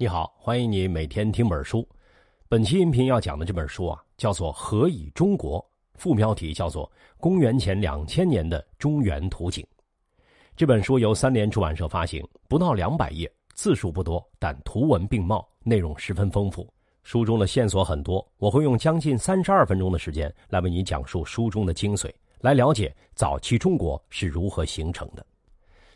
你好，欢迎你每天听本书。本期音频要讲的这本书啊，叫做《何以中国》，副标题叫做《公元前两千年的中原图景》。这本书由三联出版社发行，不到两百页，字数不多，但图文并茂，内容十分丰富。书中的线索很多，我会用将近三十二分钟的时间来为你讲述书中的精髓，来了解早期中国是如何形成的。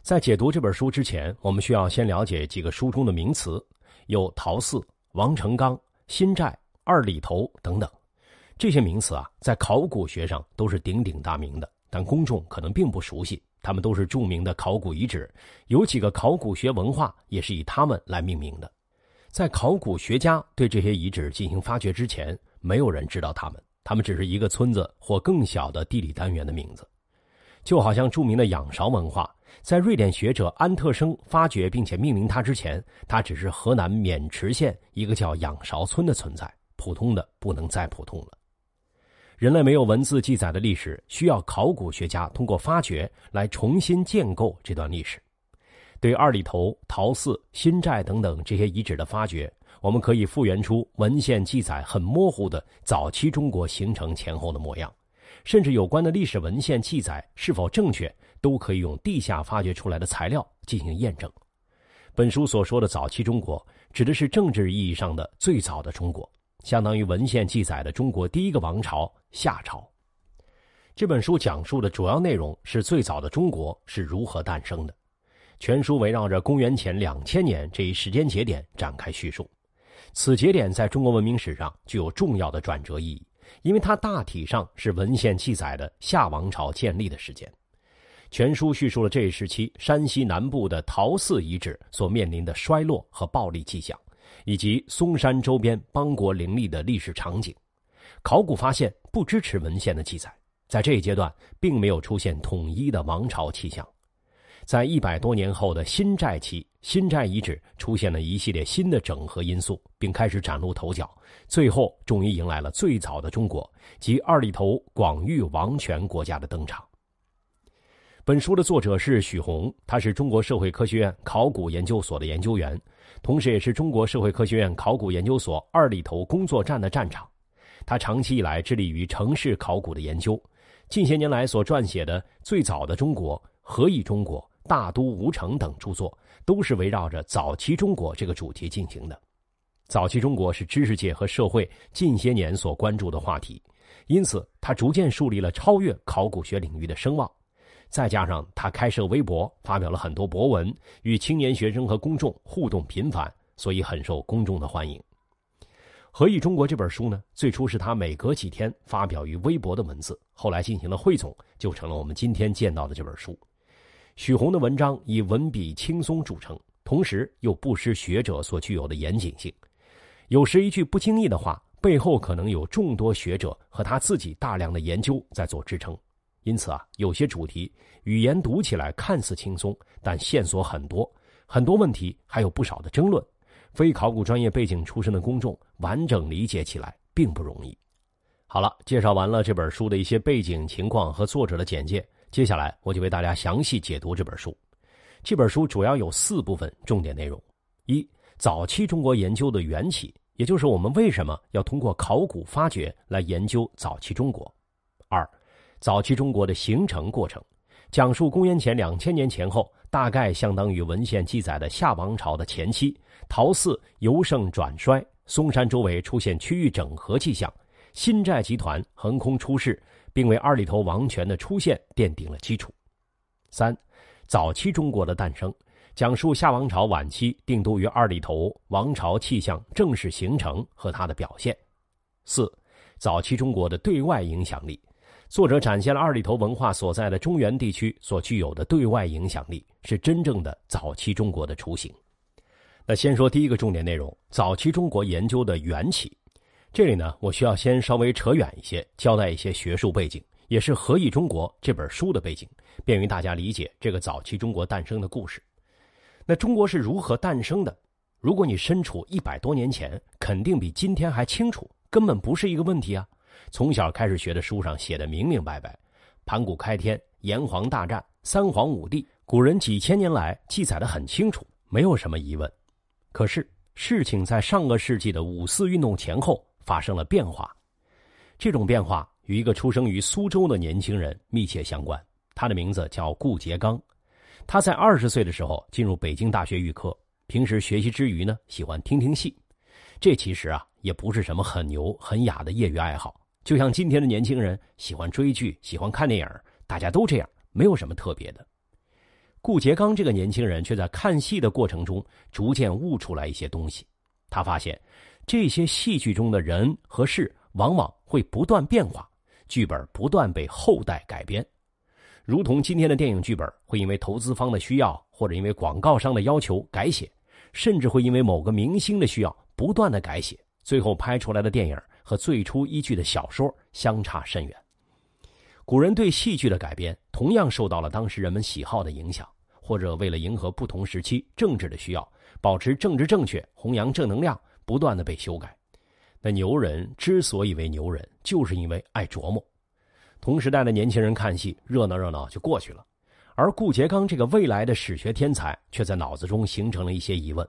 在解读这本书之前，我们需要先了解几个书中的名词。有陶寺、王成刚、新寨、二里头等等，这些名词啊，在考古学上都是鼎鼎大名的，但公众可能并不熟悉。他们都是著名的考古遗址，有几个考古学文化也是以他们来命名的。在考古学家对这些遗址进行发掘之前，没有人知道他们，他们只是一个村子或更小的地理单元的名字。就好像著名的仰韶文化，在瑞典学者安特生发掘并且命名它之前，它只是河南渑池县一个叫仰韶村的存在，普通的不能再普通了。人类没有文字记载的历史，需要考古学家通过发掘来重新建构这段历史。对二里头、陶寺、新寨等等这些遗址的发掘，我们可以复原出文献记载很模糊的早期中国形成前后的模样。甚至有关的历史文献记载是否正确，都可以用地下发掘出来的材料进行验证。本书所说的早期中国，指的是政治意义上的最早的中国，相当于文献记载的中国第一个王朝夏朝。这本书讲述的主要内容是最早的中国是如何诞生的，全书围绕着公元前两千年这一时间节点展开叙述。此节点在中国文明史上具有重要的转折意义。因为它大体上是文献记载的夏王朝建立的时间，全书叙述了这一时期山西南部的陶寺遗址所面临的衰落和暴力迹象，以及嵩山周边邦国林立的历史场景。考古发现不支持文献的记载，在这一阶段并没有出现统一的王朝气象。在一百多年后的新寨期，新寨遗址出现了一系列新的整合因素，并开始崭露头角。最后，终于迎来了最早的中国及二里头广域王权国家的登场。本书的作者是许宏，他是中国社会科学院考古研究所的研究员，同时也是中国社会科学院考古研究所二里头工作站的站长。他长期以来致力于城市考古的研究，近些年来所撰写的《最早的中国》《何以中国》。大都吴城等著作都是围绕着早期中国这个主题进行的。早期中国是知识界和社会近些年所关注的话题，因此他逐渐树立了超越考古学领域的声望。再加上他开设微博，发表了很多博文，与青年学生和公众互动频繁，所以很受公众的欢迎。《何以中国》这本书呢，最初是他每隔几天发表于微博的文字，后来进行了汇总，就成了我们今天见到的这本书。许宏的文章以文笔轻松著称，同时又不失学者所具有的严谨性。有时一句不经意的话，背后可能有众多学者和他自己大量的研究在做支撑。因此啊，有些主题语言读起来看似轻松，但线索很多，很多问题还有不少的争论。非考古专业背景出身的公众完整理解起来并不容易。好了，介绍完了这本书的一些背景情况和作者的简介。接下来，我就为大家详细解读这本书。这本书主要有四部分重点内容：一、早期中国研究的缘起，也就是我们为什么要通过考古发掘来研究早期中国；二、早期中国的形成过程，讲述公元前两千年前后，大概相当于文献记载的夏王朝的前期，陶寺由盛转衰，嵩山周围出现区域整合迹象，新寨集团横空出世。并为二里头王权的出现奠定了基础。三，早期中国的诞生，讲述夏王朝晚期定都于二里头王朝气象正式形成和它的表现。四，早期中国的对外影响力，作者展现了二里头文化所在的中原地区所具有的对外影响力，是真正的早期中国的雏形。那先说第一个重点内容：早期中国研究的缘起。这里呢，我需要先稍微扯远一些，交代一些学术背景，也是《何以中国》这本书的背景，便于大家理解这个早期中国诞生的故事。那中国是如何诞生的？如果你身处一百多年前，肯定比今天还清楚，根本不是一个问题啊！从小开始学的书上写的明明白白，盘古开天、炎黄大战、三皇五帝，古人几千年来记载的很清楚，没有什么疑问。可是事情在上个世纪的五四运动前后发生了变化。这种变化与一个出生于苏州的年轻人密切相关，他的名字叫顾颉刚。他在二十岁的时候进入北京大学预科，平时学习之余呢，喜欢听听戏。这其实啊，也不是什么很牛很雅的业余爱好，就像今天的年轻人喜欢追剧、喜欢看电影，大家都这样，没有什么特别的。顾颉刚这个年轻人却在看戏的过程中逐渐悟出来一些东西。他发现，这些戏剧中的人和事往往会不断变化，剧本不断被后代改编，如同今天的电影剧本会因为投资方的需要或者因为广告商的要求改写，甚至会因为某个明星的需要。不断的改写，最后拍出来的电影和最初依据的小说相差甚远。古人对戏剧的改编，同样受到了当时人们喜好的影响，或者为了迎合不同时期政治的需要，保持政治正确、弘扬正能量，不断的被修改。那牛人之所以为牛人，就是因为爱琢磨。同时代的年轻人看戏热闹热闹就过去了，而顾颉刚这个未来的史学天才，却在脑子中形成了一些疑问。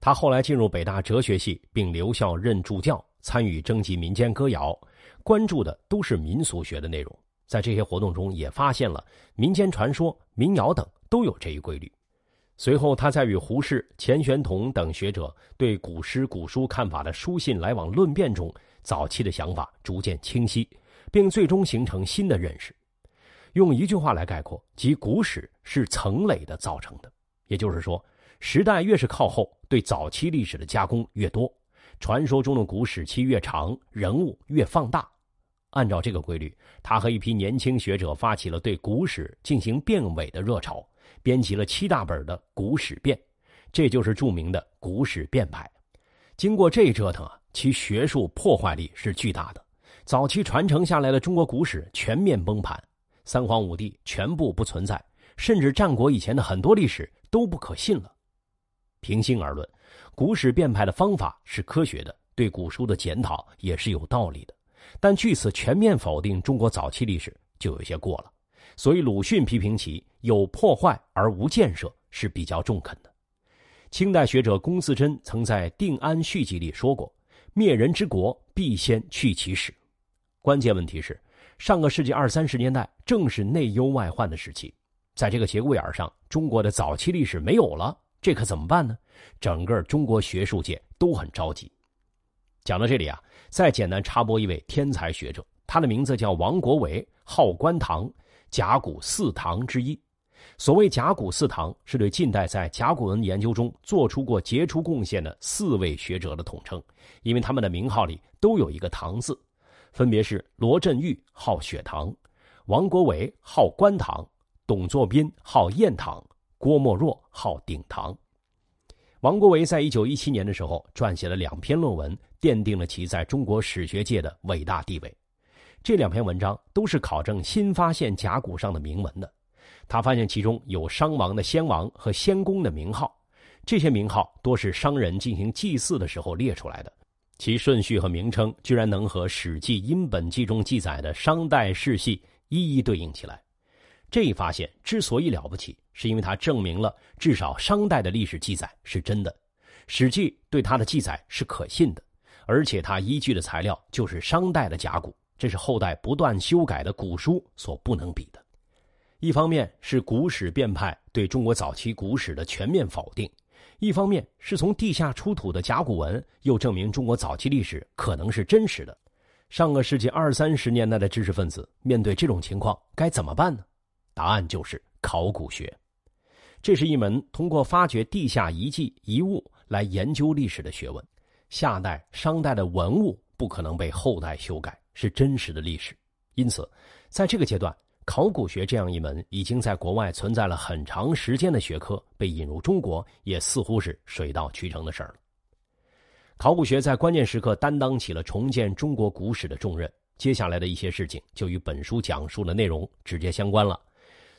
他后来进入北大哲学系，并留校任助教，参与征集民间歌谣，关注的都是民俗学的内容。在这些活动中，也发现了民间传说、民谣等都有这一规律。随后，他在与胡适、钱玄同等学者对古诗古书看法的书信来往论辩中，早期的想法逐渐清晰，并最终形成新的认识。用一句话来概括，即古史是层累的造成的。也就是说。时代越是靠后，对早期历史的加工越多，传说中的古史期越长，人物越放大。按照这个规律，他和一批年轻学者发起了对古史进行变伪的热潮，编辑了七大本的《古史变》，这就是著名的古史变派。经过这一折腾啊，其学术破坏力是巨大的。早期传承下来的中国古史全面崩盘，三皇五帝全部不存在，甚至战国以前的很多历史都不可信了。平心而论，古史变派的方法是科学的，对古书的检讨也是有道理的。但据此全面否定中国早期历史，就有些过了。所以鲁迅批评其有破坏而无建设是比较中肯的。清代学者龚自珍曾在《定安续集》里说过：“灭人之国，必先去其史。”关键问题是，上个世纪二三十年代正是内忧外患的时期，在这个节骨眼上，中国的早期历史没有了。这可怎么办呢？整个中国学术界都很着急。讲到这里啊，再简单插播一位天才学者，他的名字叫王国维，号观堂，甲骨四堂之一。所谓甲骨四堂，是对近代在甲骨文研究中做出过杰出贡献的四位学者的统称，因为他们的名号里都有一个“堂”字，分别是罗振玉号雪堂，王国维号观堂，董作宾号燕堂。郭沫若号鼎堂，王国维在一九一七年的时候撰写了两篇论文，奠定了其在中国史学界的伟大地位。这两篇文章都是考证新发现甲骨上的铭文的。他发现其中有商王的先王和先公的名号，这些名号多是商人进行祭祀的时候列出来的，其顺序和名称居然能和《史记·殷本纪》中记载的商代世系一一对应起来。这一发现之所以了不起，是因为它证明了至少商代的历史记载是真的，《史记》对它的记载是可信的，而且它依据的材料就是商代的甲骨，这是后代不断修改的古书所不能比的。一方面是古史变派对中国早期古史的全面否定，一方面是从地下出土的甲骨文又证明中国早期历史可能是真实的。上个世纪二三十年代的知识分子面对这种情况该怎么办呢？答案就是考古学，这是一门通过发掘地下遗迹遗物来研究历史的学问。夏代、商代的文物不可能被后代修改，是真实的历史。因此，在这个阶段，考古学这样一门已经在国外存在了很长时间的学科被引入中国，也似乎是水到渠成的事儿了。考古学在关键时刻担当起了重建中国古史的重任。接下来的一些事情就与本书讲述的内容直接相关了。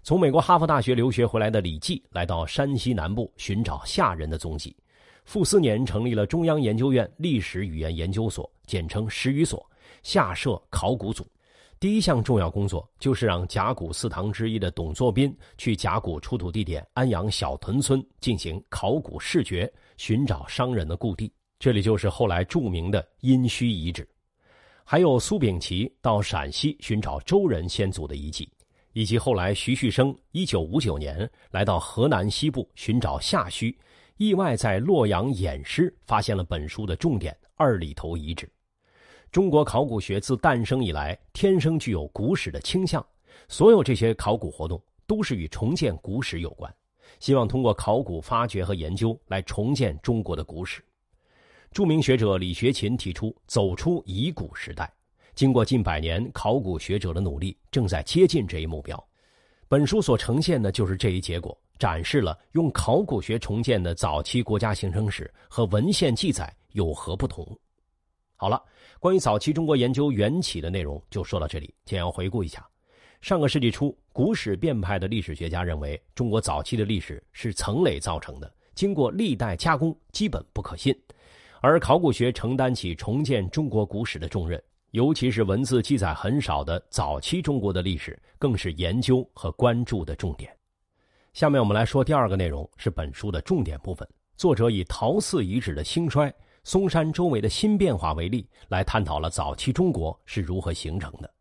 从美国哈佛大学留学回来的李济来到山西南部寻找夏人的踪迹，傅斯年成立了中央研究院历史语言研究所，简称史语所，下设考古组。第一项重要工作就是让甲骨四堂之一的董作宾去甲骨出土地点安阳小屯村进行考古视掘，寻找商人的故地。这里就是后来著名的殷墟遗址。还有苏秉琦到陕西寻找周人先祖的遗迹，以及后来徐旭生一九五九年来到河南西部寻找夏墟，意外在洛阳偃师发现了本书的重点二里头遗址。中国考古学自诞生以来，天生具有古史的倾向。所有这些考古活动都是与重建古史有关，希望通过考古发掘和研究来重建中国的古史。著名学者李学勤提出走出遗古时代，经过近百年考古学者的努力，正在接近这一目标。本书所呈现的就是这一结果，展示了用考古学重建的早期国家形成史和文献记载有何不同。好了，关于早期中国研究缘起的内容就说到这里。简要回顾一下：上个世纪初，古史变派的历史学家认为，中国早期的历史是层累造成的，经过历代加工，基本不可信。而考古学承担起重建中国古史的重任，尤其是文字记载很少的早期中国的历史，更是研究和关注的重点。下面我们来说第二个内容，是本书的重点部分。作者以陶寺遗址的兴衰、嵩山周围的新变化为例，来探讨了早期中国是如何形成的。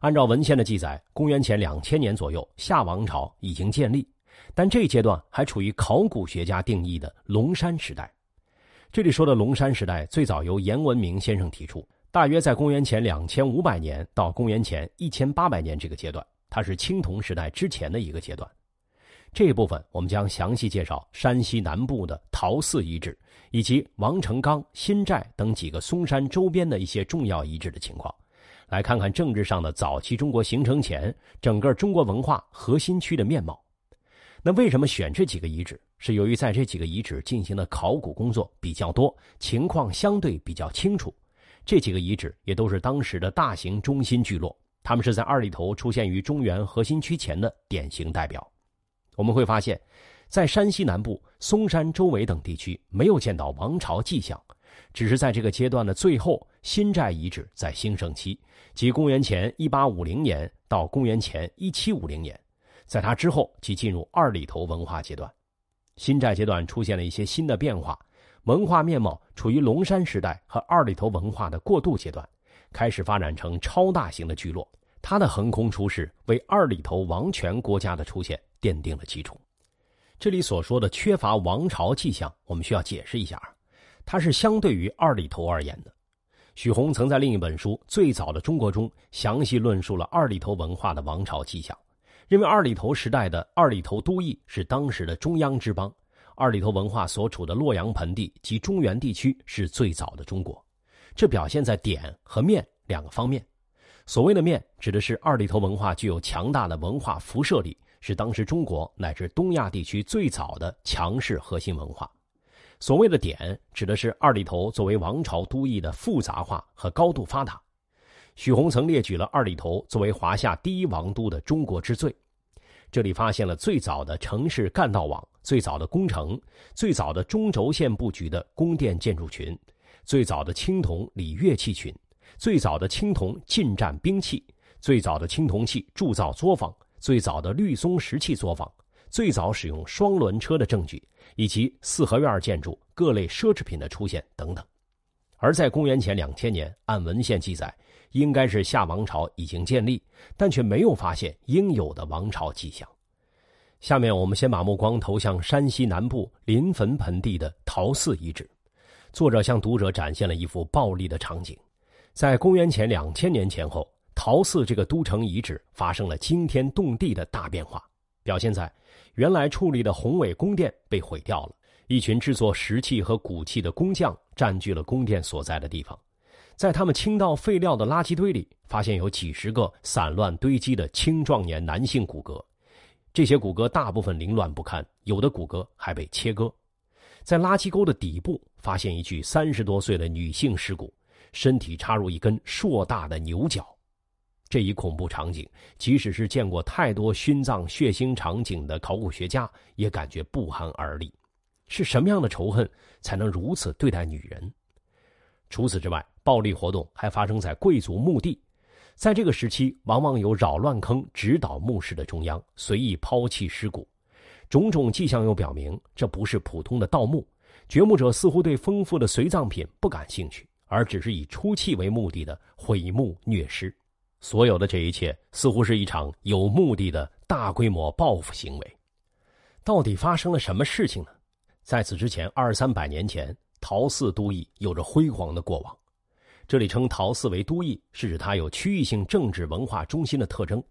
按照文献的记载，公元前两千年左右，夏王朝已经建立，但这一阶段还处于考古学家定义的龙山时代。这里说的龙山时代最早由严文明先生提出，大约在公元前两千五百年到公元前一千八百年这个阶段，它是青铜时代之前的一个阶段。这一部分我们将详细介绍山西南部的陶寺遗址，以及王成刚、新寨等几个嵩山周边的一些重要遗址的情况，来看看政治上的早期中国形成前整个中国文化核心区的面貌。那为什么选这几个遗址？是由于在这几个遗址进行的考古工作比较多，情况相对比较清楚。这几个遗址也都是当时的大型中心聚落，他们是在二里头出现于中原核心区前的典型代表。我们会发现，在山西南部、嵩山周围等地区没有见到王朝迹象，只是在这个阶段的最后，新寨遗址在兴盛期，即公元前一八五零年到公元前一七五零年。在它之后，即进入二里头文化阶段，新寨阶段出现了一些新的变化，文化面貌处于龙山时代和二里头文化的过渡阶段，开始发展成超大型的聚落。它的横空出世，为二里头王权国家的出现奠定了基础。这里所说的缺乏王朝迹象，我们需要解释一下，它是相对于二里头而言的。许宏曾在另一本书《最早的中国》中详细论述了二里头文化的王朝迹象。认为二里头时代的二里头都邑是当时的中央之邦，二里头文化所处的洛阳盆地及中原地区是最早的中国，这表现在点和面两个方面。所谓的面指的是二里头文化具有强大的文化辐射力，是当时中国乃至东亚地区最早的强势核心文化；所谓的点指的是二里头作为王朝都邑的复杂化和高度发达。许宏曾列举了二里头作为华夏第一王都的中国之最，这里发现了最早的城市干道网、最早的工程、最早的中轴线布局的宫殿建筑群、最早的青铜礼乐器群、最早的青铜近战兵器、最早的青铜器铸造作坊、最早的绿松石器作坊、最早使用双轮车的证据，以及四合院建筑、各类奢侈品的出现等等。而在公元前两千年，按文献记载。应该是夏王朝已经建立，但却没有发现应有的王朝迹象。下面我们先把目光投向山西南部临汾盆地的陶寺遗址。作者向读者展现了一幅暴力的场景：在公元前两千年前后，陶寺这个都城遗址发生了惊天动地的大变化。表现在原来矗立的宏伟宫殿被毁掉了，一群制作石器和骨器的工匠占据了宫殿所在的地方。在他们倾倒废料的垃圾堆里，发现有几十个散乱堆积的青壮年男性骨骼，这些骨骼大部分凌乱不堪，有的骨骼还被切割。在垃圾沟的底部，发现一具三十多岁的女性尸骨，身体插入一根硕大的牛角。这一恐怖场景，即使是见过太多殉葬血腥场景的考古学家，也感觉不寒而栗。是什么样的仇恨，才能如此对待女人？除此之外，暴力活动还发生在贵族墓地。在这个时期，往往有扰乱坑指导墓室的中央随意抛弃尸骨，种种迹象又表明，这不是普通的盗墓。掘墓者似乎对丰富的随葬品不感兴趣，而只是以出气为目的的毁墓虐尸。所有的这一切，似乎是一场有目的的大规模报复行为。到底发生了什么事情呢？在此之前，二三百年前，陶寺都邑有着辉煌的过往。这里称陶寺为都邑，是指它有区域性政治文化中心的特征。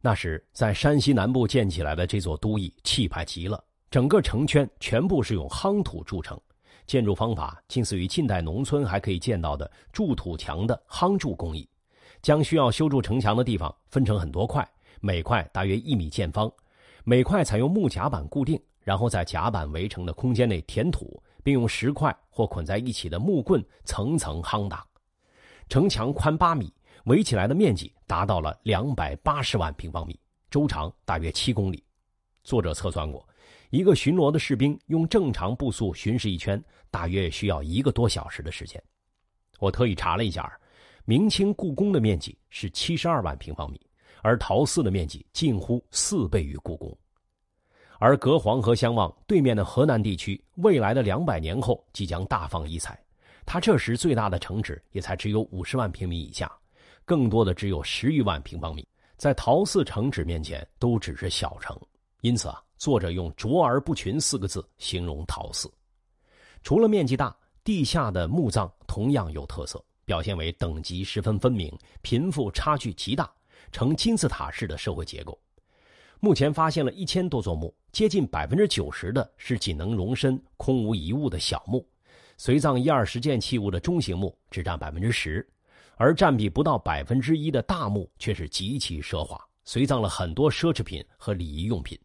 那时，在山西南部建起来的这座都邑，气派极了。整个城圈全部是用夯土筑成，建筑方法近似于近代农村还可以见到的筑土墙的夯筑工艺。将需要修筑城墙的地方分成很多块，每块大约一米见方，每块采用木夹板固定，然后在甲板围成的空间内填土，并用石块或捆在一起的木棍层层夯打。城墙宽八米，围起来的面积达到了两百八十万平方米，周长大约七公里。作者测算过，一个巡逻的士兵用正常步速巡视一圈，大约需要一个多小时的时间。我特意查了一下，明清故宫的面积是七十二万平方米，而陶寺的面积近乎四倍于故宫。而隔黄河相望，对面的河南地区，未来的两百年后即将大放异彩。他这时最大的城址也才只有五十万平米以下，更多的只有十余万平方米，在陶寺城址面前都只是小城。因此啊，作者用“卓而不群”四个字形容陶寺。除了面积大，地下的墓葬同样有特色，表现为等级十分分明、贫富差距极大，呈金字塔式的社会结构。目前发现了一千多座墓，接近百分之九十的是仅能容身、空无一物的小墓。随葬一二十件器物的中型墓只占百分之十，而占比不到百分之一的大墓却是极其奢华，随葬了很多奢侈品和礼仪用品，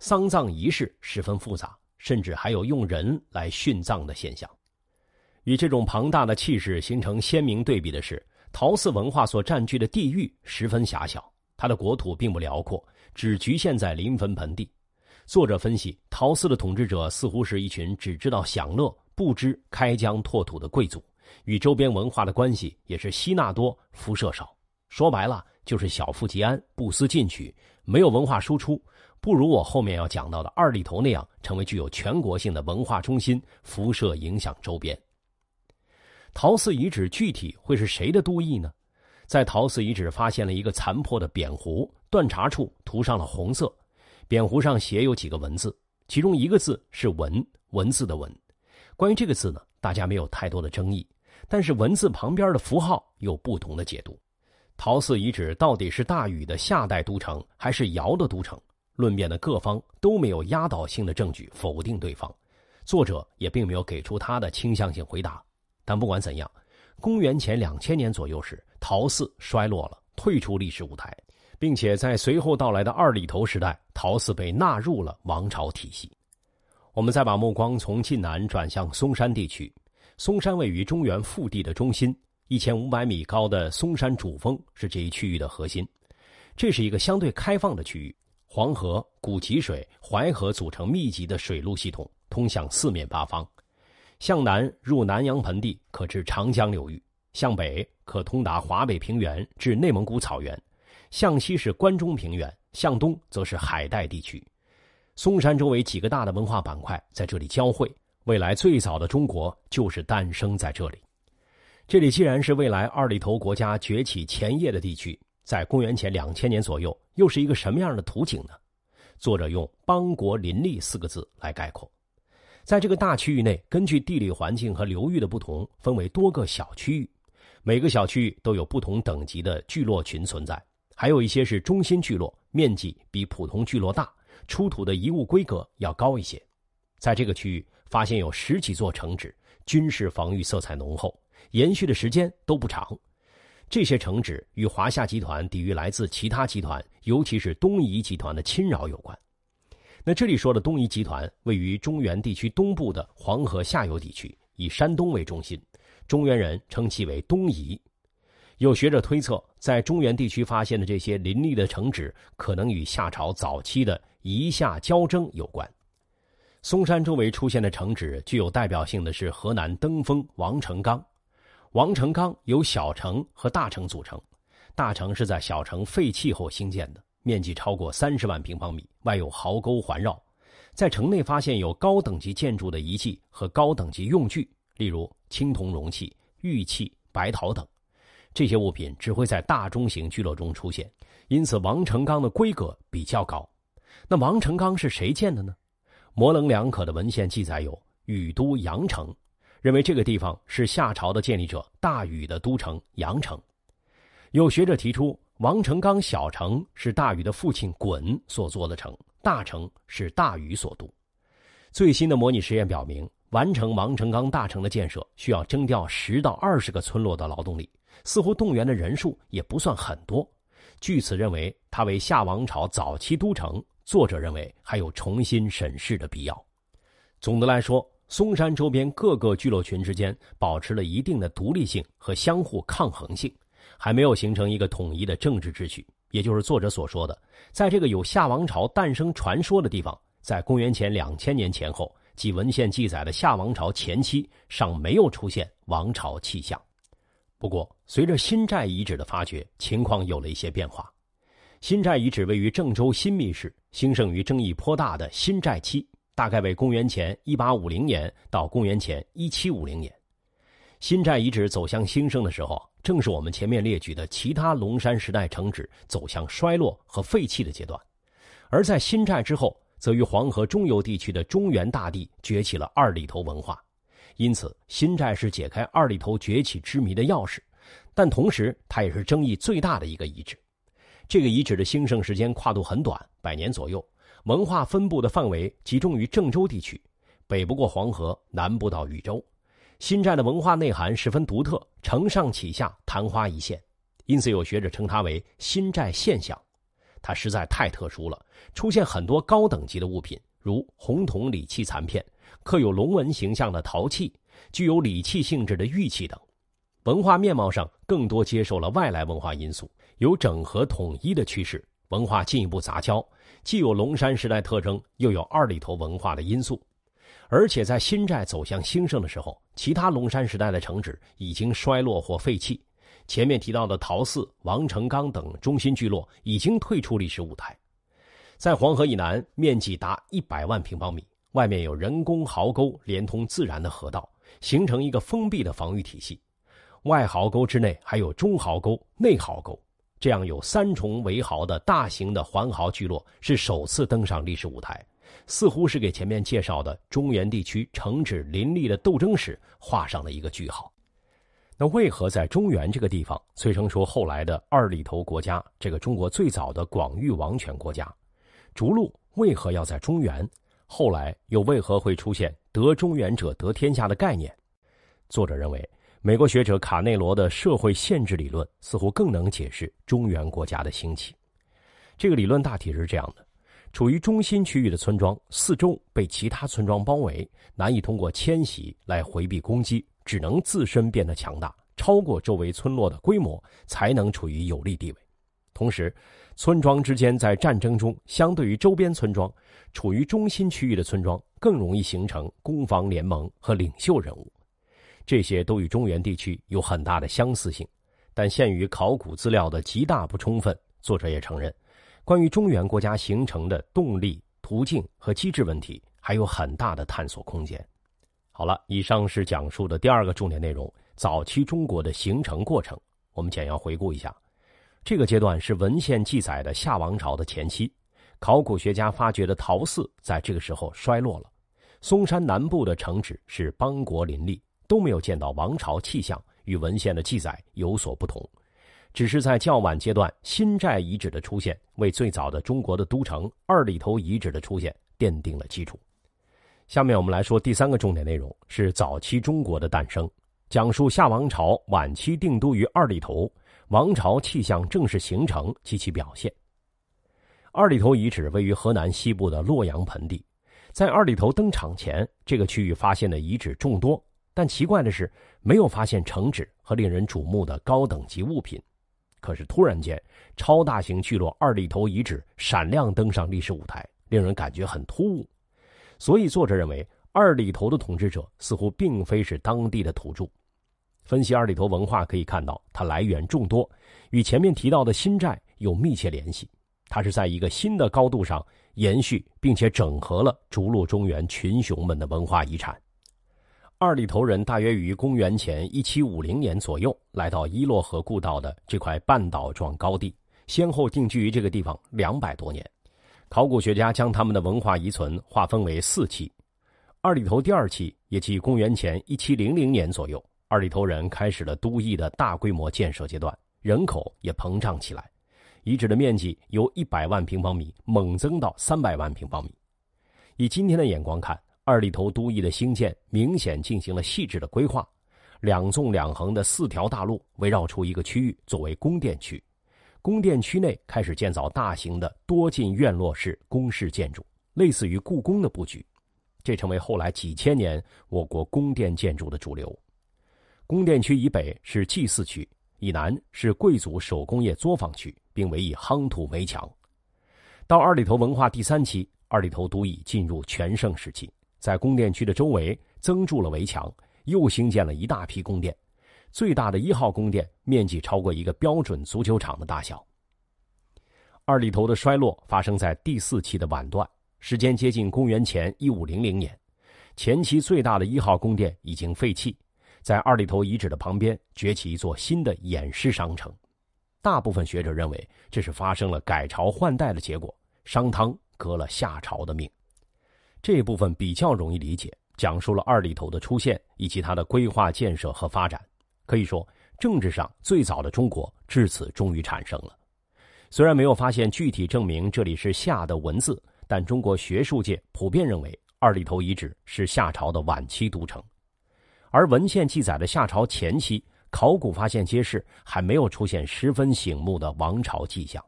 丧葬仪式十分复杂，甚至还有用人来殉葬的现象。与这种庞大的气势形成鲜明对比的是，陶寺文化所占据的地域十分狭小，它的国土并不辽阔，只局限在临汾盆地。作者分析，陶寺的统治者似乎是一群只知道享乐。不知开疆拓土的贵族，与周边文化的关系也是吸纳多，辐射少。说白了就是小富即安，不思进取，没有文化输出，不如我后面要讲到的二里头那样，成为具有全国性的文化中心，辐射影响周边。陶寺遗址具体会是谁的都邑呢？在陶寺遗址发现了一个残破的扁壶，断茬处涂上了红色，扁壶上写有几个文字，其中一个字是“文”，文字的“文”。关于这个字呢，大家没有太多的争议，但是文字旁边的符号有不同的解读。陶寺遗址到底是大禹的夏代都城，还是尧的都城？论辩的各方都没有压倒性的证据否定对方，作者也并没有给出他的倾向性回答。但不管怎样，公元前两千年左右时，陶寺衰落了，退出历史舞台，并且在随后到来的二里头时代，陶寺被纳入了王朝体系。我们再把目光从晋南转向嵩山地区。嵩山位于中原腹地的中心，一千五百米高的嵩山主峰是这一区域的核心。这是一个相对开放的区域，黄河、古吉水、淮河组成密集的水路系统，通向四面八方。向南入南阳盆地，可至长江流域；向北可通达华北平原至内蒙古草原；向西是关中平原，向东则是海带地区。嵩山周围几个大的文化板块在这里交汇，未来最早的中国就是诞生在这里。这里既然是未来二里头国家崛起前夜的地区，在公元前两千年左右，又是一个什么样的图景呢？作者用“邦国林立”四个字来概括。在这个大区域内，根据地理环境和流域的不同，分为多个小区域，每个小区域都有不同等级的聚落群存在，还有一些是中心聚落，面积比普通聚落大。出土的遗物规格要高一些，在这个区域发现有十几座城址，军事防御色彩浓厚，延续的时间都不长。这些城址与华夏集团抵御来自其他集团，尤其是东夷集团的侵扰有关。那这里说的东夷集团位于中原地区东部的黄河下游地区，以山东为中心，中原人称其为东夷。有学者推测，在中原地区发现的这些林立的城址，可能与夏朝早期的夷夏交争有关。嵩山周围出现的城址具有代表性的是河南登封王城岗。王城岗由小城和大城组成，大城是在小城废弃后兴建的，面积超过三十万平方米，外有壕沟环绕。在城内发现有高等级建筑的遗迹和高等级用具，例如青铜容器、玉器、白陶等。这些物品只会在大中型聚落中出现，因此王成刚的规格比较高。那王成刚是谁建的呢？模棱两可的文献记载有禹都阳城，认为这个地方是夏朝的建立者大禹的都城阳城。有学者提出，王成刚小城是大禹的父亲鲧所做的城，大城是大禹所都。最新的模拟实验表明，完成王成刚大城的建设需要征调十到二十个村落的劳动力。似乎动员的人数也不算很多，据此认为它为夏王朝早期都城。作者认为还有重新审视的必要。总的来说，嵩山周边各个聚落群之间保持了一定的独立性和相互抗衡性，还没有形成一个统一的政治秩序。也就是作者所说的，在这个有夏王朝诞生传说的地方，在公元前两千年前后即文献记载的夏王朝前期，尚没有出现王朝气象。不过，随着新寨遗址的发掘，情况有了一些变化。新寨遗址位于郑州新密市，兴盛于争议颇大的新寨期，大概为公元前一八五零年到公元前一七五零年。新寨遗址走向兴盛的时候，正是我们前面列举的其他龙山时代城址走向衰落和废弃的阶段。而在新寨之后，则于黄河中游地区的中原大地崛起了二里头文化。因此，新寨是解开二里头崛起之谜的钥匙，但同时，它也是争议最大的一个遗址。这个遗址的兴盛时间跨度很短，百年左右，文化分布的范围集中于郑州地区，北不过黄河，南不到禹州。新寨的文化内涵十分独特，承上启下，昙花一现，因此有学者称它为“新寨现象”。它实在太特殊了，出现很多高等级的物品，如红铜礼器残片。刻有龙纹形象的陶器，具有礼器性质的玉器等，文化面貌上更多接受了外来文化因素，有整合统一的趋势。文化进一步杂交，既有龙山时代特征，又有二里头文化的因素。而且在新寨走向兴盛的时候，其他龙山时代的城址已经衰落或废弃。前面提到的陶寺、王成刚等中心聚落已经退出历史舞台。在黄河以南，面积达一百万平方米。外面有人工壕沟连通自然的河道，形成一个封闭的防御体系。外壕沟之内还有中壕沟、内壕沟，这样有三重围壕的大型的环壕聚落是首次登上历史舞台，似乎是给前面介绍的中原地区城址林立的斗争史画上了一个句号。那为何在中原这个地方催生出后来的二里头国家？这个中国最早的广域王权国家，逐鹿为何要在中原？后来又为何会出现“得中原者得天下”的概念？作者认为，美国学者卡内罗的社会限制理论似乎更能解释中原国家的兴起。这个理论大体是这样的：处于中心区域的村庄四周被其他村庄包围，难以通过迁徙来回避攻击，只能自身变得强大，超过周围村落的规模，才能处于有利地位。同时，村庄之间在战争中，相对于周边村庄，处于中心区域的村庄更容易形成攻防联盟和领袖人物。这些都与中原地区有很大的相似性，但限于考古资料的极大不充分，作者也承认，关于中原国家形成的动力、途径和机制问题还有很大的探索空间。好了，以上是讲述的第二个重点内容：早期中国的形成过程。我们简要回顾一下。这个阶段是文献记载的夏王朝的前期，考古学家发掘的陶寺在这个时候衰落了。嵩山南部的城址是邦国林立，都没有见到王朝气象，与文献的记载有所不同。只是在较晚阶段，新寨遗址的出现，为最早的中国的都城二里头遗址的出现奠定了基础。下面我们来说第三个重点内容，是早期中国的诞生，讲述夏王朝晚期定都于二里头。王朝气象正式形成及其表现。二里头遗址位于河南西部的洛阳盆地，在二里头登场前，这个区域发现的遗址众多，但奇怪的是，没有发现城址和令人瞩目的高等级物品。可是突然间，超大型聚落二里头遗址闪亮登上历史舞台，令人感觉很突兀。所以作者认为，二里头的统治者似乎并非是当地的土著。分析二里头文化可以看到，它来源众多，与前面提到的新寨有密切联系。它是在一个新的高度上延续，并且整合了逐鹿中原群雄们的文化遗产。二里头人大约于公元前一七五零年左右来到伊洛河故道的这块半岛状高地，先后定居于这个地方两百多年。考古学家将他们的文化遗存划分为四期。二里头第二期，也即公元前一七零零年左右。二里头人开始了都邑的大规模建设阶段，人口也膨胀起来，遗址的面积由一百万平方米猛增到三百万平方米。以今天的眼光看，二里头都邑的兴建明显进行了细致的规划，两纵两横的四条大路围绕出一个区域作为宫殿区，宫殿区内开始建造大型的多进院落式宫室建筑，类似于故宫的布局，这成为后来几千年我国宫殿建筑的主流。宫殿区以北是祭祀区，以南是贵族手工业作坊区，并为以夯土围墙。到二里头文化第三期，二里头都已进入全盛时期，在宫殿区的周围增筑了围墙，又兴建了一大批宫殿。最大的一号宫殿面积超过一个标准足球场的大小。二里头的衰落发生在第四期的晚段，时间接近公元前一五零零年，前期最大的一号宫殿已经废弃。在二里头遗址的旁边崛起一座新的偃师商城，大部分学者认为这是发生了改朝换代的结果，商汤革了夏朝的命。这部分比较容易理解，讲述了二里头的出现以及它的规划建设和发展。可以说，政治上最早的中国至此终于产生了。虽然没有发现具体证明这里是夏的文字，但中国学术界普遍认为二里头遗址是夏朝的晚期都城。而文献记载的夏朝前期，考古发现揭示还没有出现十分醒目的王朝迹象，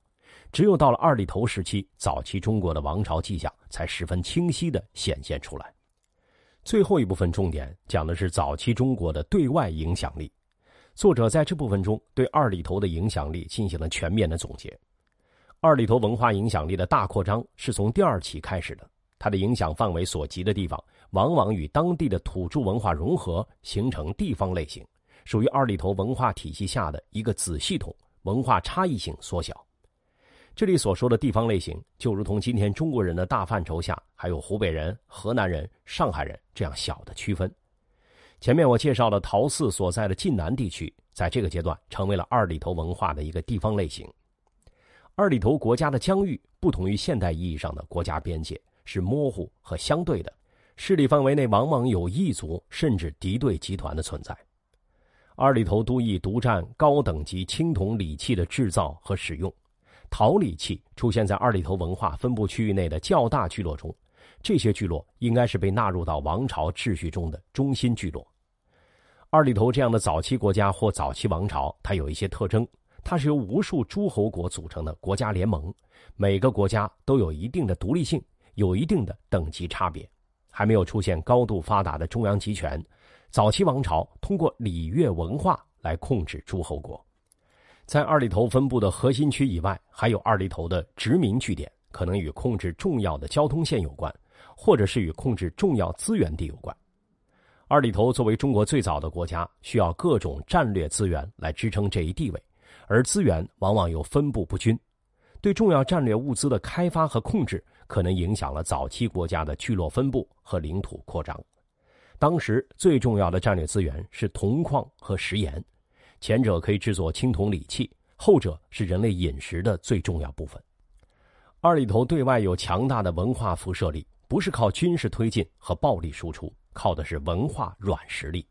只有到了二里头时期，早期中国的王朝迹象才十分清晰地显现出来。最后一部分重点讲的是早期中国的对外影响力，作者在这部分中对二里头的影响力进行了全面的总结。二里头文化影响力的大扩张是从第二期开始的。它的影响范围所及的地方，往往与当地的土著文化融合，形成地方类型，属于二里头文化体系下的一个子系统，文化差异性缩小。这里所说的地方类型，就如同今天中国人的大范畴下，还有湖北人、河南人、上海人这样小的区分。前面我介绍了陶寺所在的晋南地区，在这个阶段成为了二里头文化的一个地方类型。二里头国家的疆域不同于现代意义上的国家边界。是模糊和相对的，势力范围内往往有异族甚至敌对集团的存在。二里头都邑独占高等级青铜礼器的制造和使用，陶礼器出现在二里头文化分布区域内的较大聚落中，这些聚落应该是被纳入到王朝秩序中的中心聚落。二里头这样的早期国家或早期王朝，它有一些特征，它是由无数诸侯国组成的国家联盟，每个国家都有一定的独立性。有一定的等级差别，还没有出现高度发达的中央集权。早期王朝通过礼乐文化来控制诸侯国。在二里头分布的核心区以外，还有二里头的殖民据点，可能与控制重要的交通线有关，或者是与控制重要资源地有关。二里头作为中国最早的国家，需要各种战略资源来支撑这一地位，而资源往往又分布不均，对重要战略物资的开发和控制。可能影响了早期国家的聚落分布和领土扩张。当时最重要的战略资源是铜矿和食盐，前者可以制作青铜礼器，后者是人类饮食的最重要部分。二里头对外有强大的文化辐射力，不是靠军事推进和暴力输出，靠的是文化软实力。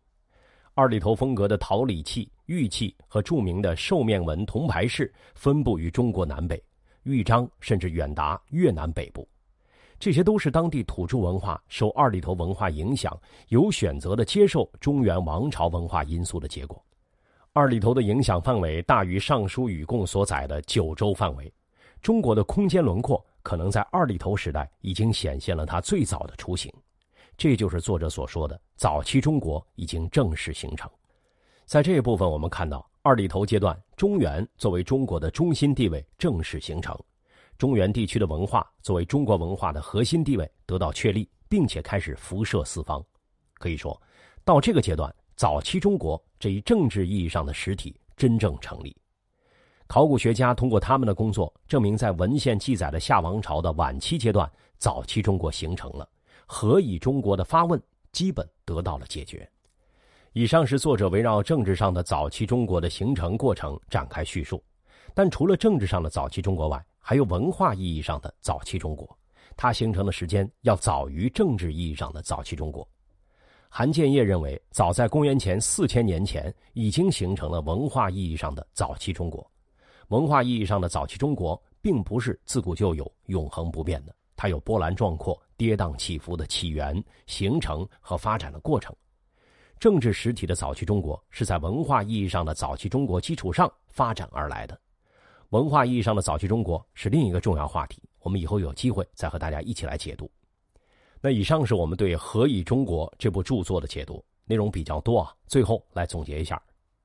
二里头风格的陶礼器、玉器和著名的兽面纹铜牌饰分布于中国南北。豫章甚至远达越南北部，这些都是当地土著文化受二里头文化影响，有选择的接受中原王朝文化因素的结果。二里头的影响范围大于《尚书禹贡》所载的九州范围，中国的空间轮廓可能在二里头时代已经显现了它最早的雏形。这就是作者所说的早期中国已经正式形成。在这一部分，我们看到。二里头阶段，中原作为中国的中心地位正式形成，中原地区的文化作为中国文化的核心地位得到确立，并且开始辐射四方。可以说，到这个阶段，早期中国这一政治意义上的实体真正成立。考古学家通过他们的工作，证明在文献记载的夏王朝的晚期阶段，早期中国形成了。何以中国的发问基本得到了解决。以上是作者围绕政治上的早期中国的形成过程展开叙述，但除了政治上的早期中国外，还有文化意义上的早期中国，它形成的时间要早于政治意义上的早期中国。韩建业认为，早在公元前四千年前，已经形成了文化意义上的早期中国。文化意义上的早期中国，并不是自古就有、永恒不变的。它有波澜壮阔、跌宕起伏的起源、形成和发展的过程。政治实体的早期中国是在文化意义上的早期中国基础上发展而来的。文化意义上的早期中国是另一个重要话题，我们以后有机会再和大家一起来解读。那以上是我们对《何以中国》这部著作的解读，内容比较多啊。最后来总结一下：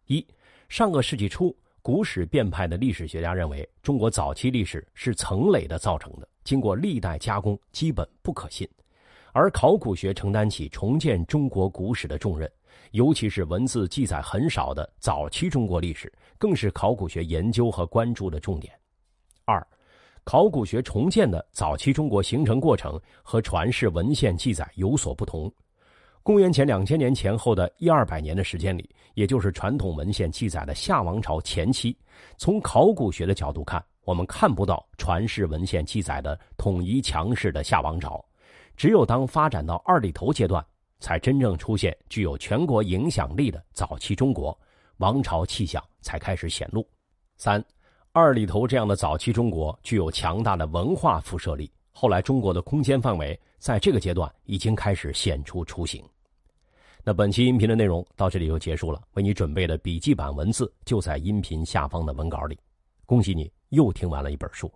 一、上个世纪初。古史变派的历史学家认为，中国早期历史是层累的造成的，经过历代加工，基本不可信。而考古学承担起重建中国古史的重任，尤其是文字记载很少的早期中国历史，更是考古学研究和关注的重点。二，考古学重建的早期中国形成过程和传世文献记载有所不同。公元前两千年前后的一二百年的时间里，也就是传统文献记载的夏王朝前期，从考古学的角度看，我们看不到传世文献记载的统一强势的夏王朝。只有当发展到二里头阶段，才真正出现具有全国影响力的早期中国王朝气象才开始显露。三，二里头这样的早期中国具有强大的文化辐射力。后来，中国的空间范围在这个阶段已经开始显出雏形。那本期音频的内容到这里就结束了，为你准备的笔记版文字就在音频下方的文稿里。恭喜你又听完了一本书。